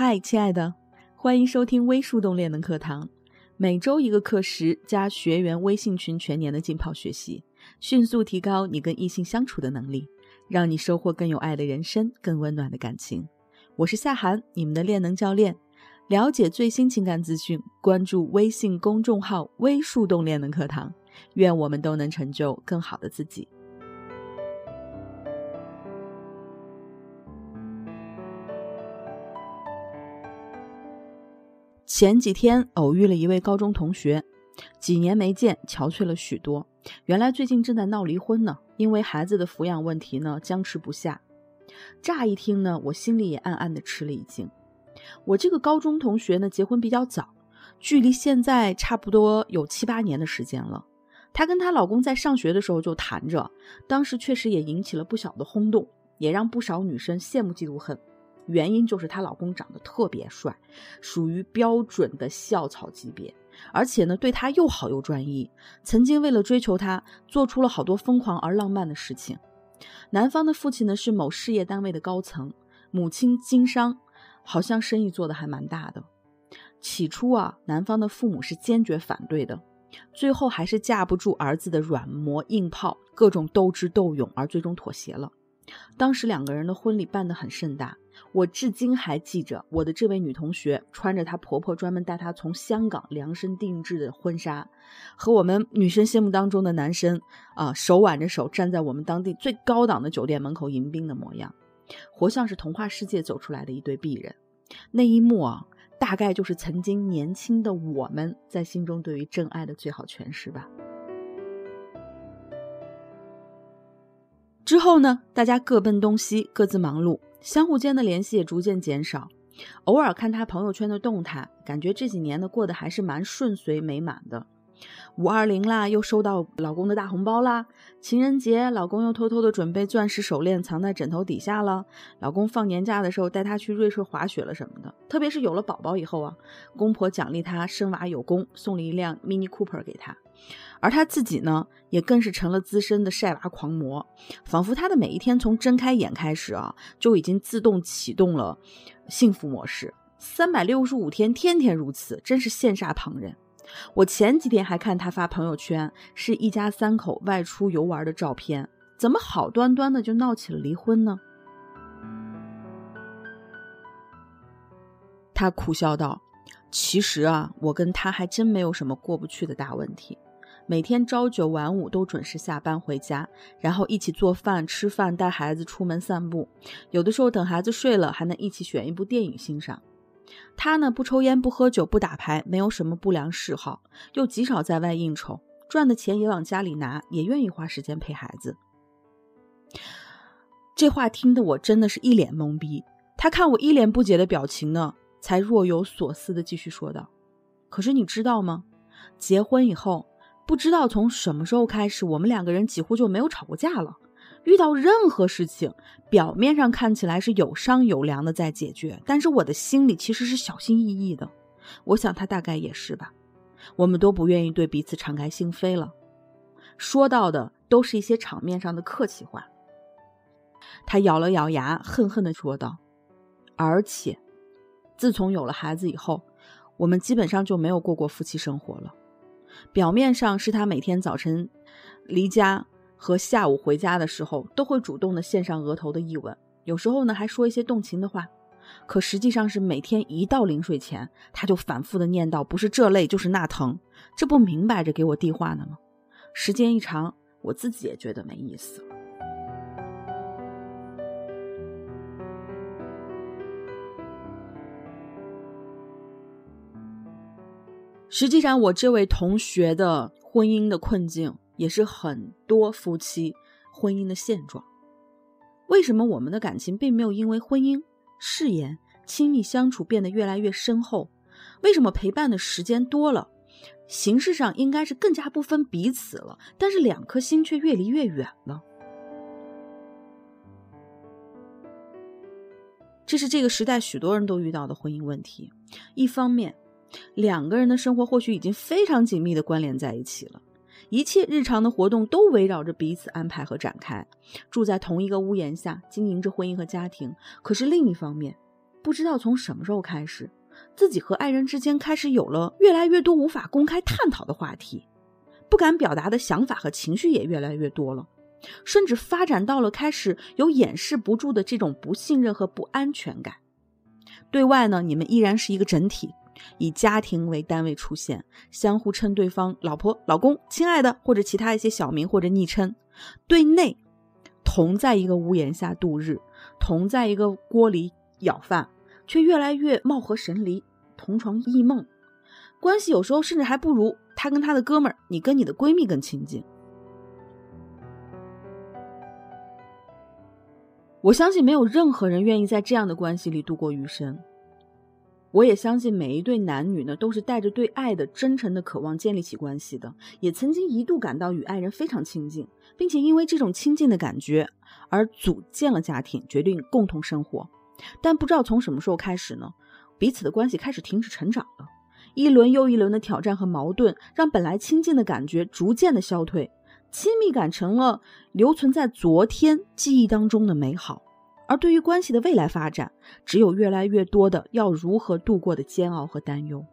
嗨，亲爱的，欢迎收听微树洞练能课堂，每周一个课时加学员微信群，全年的浸泡学习，迅速提高你跟异性相处的能力，让你收获更有爱的人生，更温暖的感情。我是夏涵，你们的练能教练。了解最新情感资讯，关注微信公众号“微树洞练能课堂”。愿我们都能成就更好的自己。前几天偶遇了一位高中同学，几年没见，憔悴了许多。原来最近正在闹离婚呢，因为孩子的抚养问题呢，僵持不下。乍一听呢，我心里也暗暗的吃了一惊。我这个高中同学呢，结婚比较早，距离现在差不多有七八年的时间了。她跟她老公在上学的时候就谈着，当时确实也引起了不小的轰动，也让不少女生羡慕嫉妒恨。原因就是她老公长得特别帅，属于标准的校草级别，而且呢对她又好又专一。曾经为了追求她，做出了好多疯狂而浪漫的事情。男方的父亲呢是某事业单位的高层，母亲经商。好像生意做得还蛮大的。起初啊，男方的父母是坚决反对的，最后还是架不住儿子的软磨硬泡，各种斗智斗勇，而最终妥协了。当时两个人的婚礼办得很盛大，我至今还记着我的这位女同学穿着她婆婆专门带她从香港量身定制的婚纱，和我们女生心目当中的男生啊手挽着手站在我们当地最高档的酒店门口迎宾的模样。活像是童话世界走出来的一对璧人，那一幕啊，大概就是曾经年轻的我们在心中对于真爱的最好诠释吧。之后呢，大家各奔东西，各自忙碌，相互间的联系也逐渐减少。偶尔看他朋友圈的动态，感觉这几年呢过得还是蛮顺遂美满的。五二零啦，又收到老公的大红包啦。情人节，老公又偷偷的准备钻石手链藏在枕头底下了。老公放年假的时候带她去瑞士滑雪了什么的。特别是有了宝宝以后啊，公婆奖励她生娃有功，送了一辆 Mini Cooper 给她。而他自己呢，也更是成了资深的晒娃狂魔，仿佛他的每一天从睁开眼开始啊，就已经自动启动了幸福模式，三百六十五天天天如此，真是羡煞旁人。我前几天还看他发朋友圈，是一家三口外出游玩的照片，怎么好端端的就闹起了离婚呢？他苦笑道：“其实啊，我跟他还真没有什么过不去的大问题，每天朝九晚五都准时下班回家，然后一起做饭、吃饭、带孩子出门散步，有的时候等孩子睡了，还能一起选一部电影欣赏。”他呢，不抽烟，不喝酒，不打牌，没有什么不良嗜好，又极少在外应酬，赚的钱也往家里拿，也愿意花时间陪孩子。这话听得我真的是一脸懵逼。他看我一脸不解的表情呢，才若有所思的继续说道：“可是你知道吗？结婚以后，不知道从什么时候开始，我们两个人几乎就没有吵过架了。”遇到任何事情，表面上看起来是有商有量的在解决，但是我的心里其实是小心翼翼的。我想他大概也是吧。我们都不愿意对彼此敞开心扉了，说到的都是一些场面上的客气话。他咬了咬牙，恨恨地说道：“而且，自从有了孩子以后，我们基本上就没有过过夫妻生活了。表面上是他每天早晨离家。”和下午回家的时候，都会主动的献上额头的一吻，有时候呢还说一些动情的话，可实际上是每天一到临睡前，他就反复的念叨，不是这累就是那疼，这不明摆着给我递话呢吗？时间一长，我自己也觉得没意思。实际上，我这位同学的婚姻的困境。也是很多夫妻婚姻的现状。为什么我们的感情并没有因为婚姻、誓言、亲密相处变得越来越深厚？为什么陪伴的时间多了，形式上应该是更加不分彼此了，但是两颗心却越离越远了？这是这个时代许多人都遇到的婚姻问题。一方面，两个人的生活或许已经非常紧密的关联在一起了。一切日常的活动都围绕着彼此安排和展开，住在同一个屋檐下，经营着婚姻和家庭。可是另一方面，不知道从什么时候开始，自己和爱人之间开始有了越来越多无法公开探讨的话题，不敢表达的想法和情绪也越来越多了，甚至发展到了开始有掩饰不住的这种不信任和不安全感。对外呢，你们依然是一个整体，以家庭为单位出现，相互称对方老婆、老公、亲爱的或者其他一些小名或者昵称。对内，同在一个屋檐下度日，同在一个锅里舀饭，却越来越貌合神离，同床异梦，关系有时候甚至还不如他跟他的哥们儿，你跟你的闺蜜更亲近。我相信没有任何人愿意在这样的关系里度过余生。我也相信每一对男女呢，都是带着对爱的真诚的渴望建立起关系的，也曾经一度感到与爱人非常亲近，并且因为这种亲近的感觉而组建了家庭，决定共同生活。但不知道从什么时候开始呢，彼此的关系开始停止成长了。一轮又一轮的挑战和矛盾，让本来亲近的感觉逐渐的消退，亲密感成了留存在昨天记忆当中的美好。而对于关系的未来发展，只有越来越多的要如何度过的煎熬和担忧。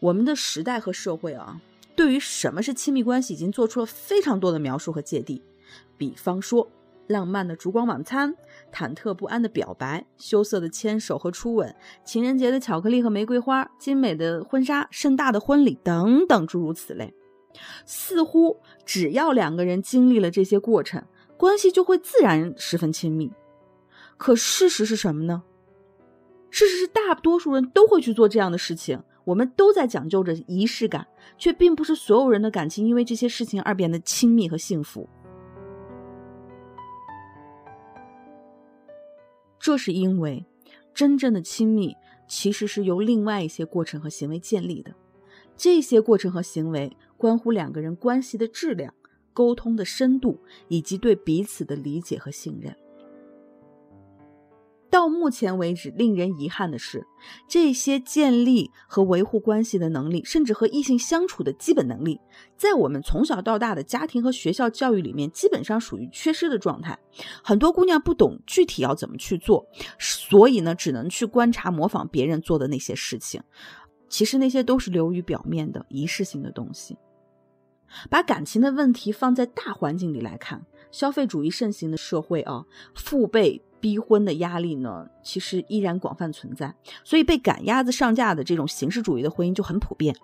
我们的时代和社会啊，对于什么是亲密关系，已经做出了非常多的描述和界定。比方说，浪漫的烛光晚餐、忐忑不安的表白、羞涩的牵手和初吻、情人节的巧克力和玫瑰花、精美的婚纱、盛大的婚礼等等诸如此类。似乎只要两个人经历了这些过程。关系就会自然十分亲密，可事实是什么呢？事实是大多数人都会去做这样的事情，我们都在讲究着仪式感，却并不是所有人的感情因为这些事情而变得亲密和幸福。这是因为，真正的亲密其实是由另外一些过程和行为建立的，这些过程和行为关乎两个人关系的质量。沟通的深度以及对彼此的理解和信任。到目前为止，令人遗憾的是，这些建立和维护关系的能力，甚至和异性相处的基本能力，在我们从小到大的家庭和学校教育里面，基本上属于缺失的状态。很多姑娘不懂具体要怎么去做，所以呢，只能去观察、模仿别人做的那些事情。其实那些都是流于表面的仪式性的东西。把感情的问题放在大环境里来看，消费主义盛行的社会啊，父辈逼婚的压力呢，其实依然广泛存在，所以被赶鸭子上架的这种形式主义的婚姻就很普遍。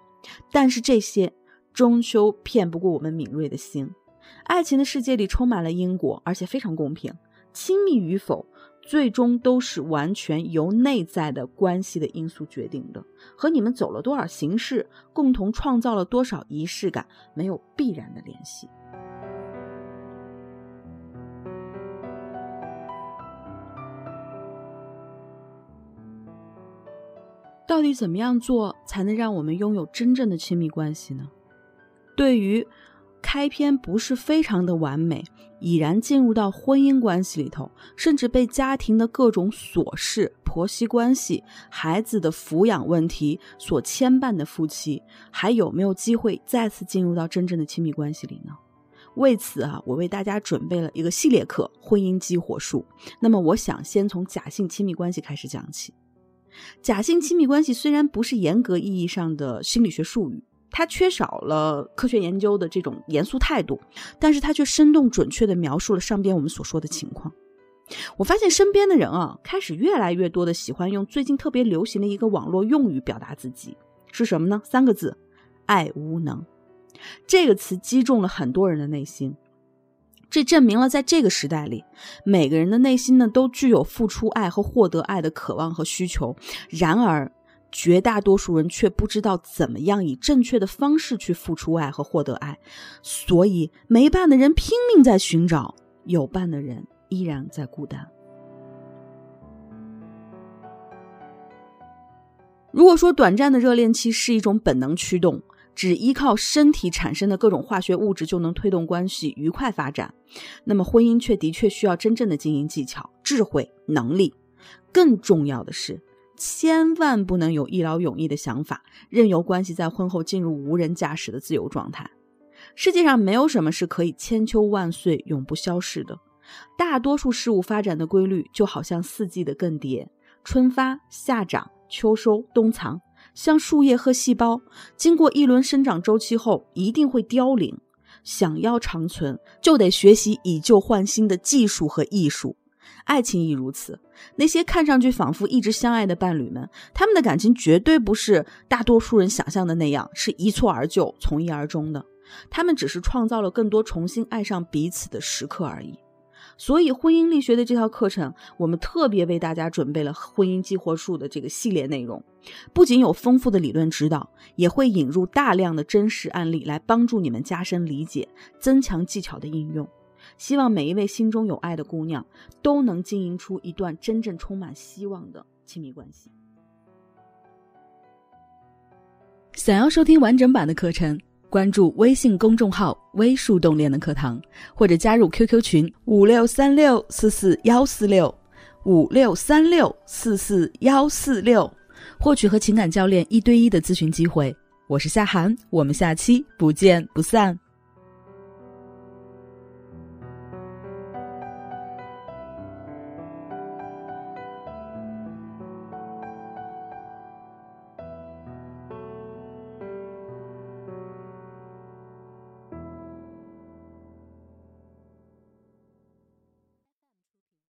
但是这些终究骗不过我们敏锐的心，爱情的世界里充满了因果，而且非常公平，亲密与否。最终都是完全由内在的关系的因素决定的，和你们走了多少形式，共同创造了多少仪式感没有必然的联系。到底怎么样做才能让我们拥有真正的亲密关系呢？对于。开篇不是非常的完美，已然进入到婚姻关系里头，甚至被家庭的各种琐事、婆媳关系、孩子的抚养问题所牵绊的夫妻，还有没有机会再次进入到真正的亲密关系里呢？为此啊，我为大家准备了一个系列课《婚姻激活术》。那么，我想先从假性亲密关系开始讲起。假性亲密关系虽然不是严格意义上的心理学术语。它缺少了科学研究的这种严肃态度，但是它却生动准确地描述了上边我们所说的情况。我发现身边的人啊，开始越来越多的喜欢用最近特别流行的一个网络用语表达自己，是什么呢？三个字：爱无能。这个词击中了很多人的内心，这证明了在这个时代里，每个人的内心呢都具有付出爱和获得爱的渴望和需求。然而，绝大多数人却不知道怎么样以正确的方式去付出爱和获得爱，所以没伴的人拼命在寻找，有伴的人依然在孤单。如果说短暂的热恋期是一种本能驱动，只依靠身体产生的各种化学物质就能推动关系愉快发展，那么婚姻却的确需要真正的经营技巧、智慧、能力。更重要的是。千万不能有一劳永逸的想法，任由关系在婚后进入无人驾驶的自由状态。世界上没有什么是可以千秋万岁、永不消逝的。大多数事物发展的规律就好像四季的更迭，春发、夏长、秋收、冬藏，像树叶和细胞，经过一轮生长周期后，一定会凋零。想要长存，就得学习以旧换新的技术和艺术。爱情亦如此。那些看上去仿佛一直相爱的伴侣们，他们的感情绝对不是大多数人想象的那样，是一蹴而就、从一而终的。他们只是创造了更多重新爱上彼此的时刻而已。所以，婚姻力学的这套课程，我们特别为大家准备了婚姻激活术的这个系列内容，不仅有丰富的理论指导，也会引入大量的真实案例来帮助你们加深理解、增强技巧的应用。希望每一位心中有爱的姑娘，都能经营出一段真正充满希望的亲密关系。想要收听完整版的课程。关注微信公众号“微树洞练”的课堂，或者加入 QQ 群五六三六四四幺四六五六三六四四幺四六，获取和情感教练一对一的咨询机会。我是夏涵，我们下期不见不散。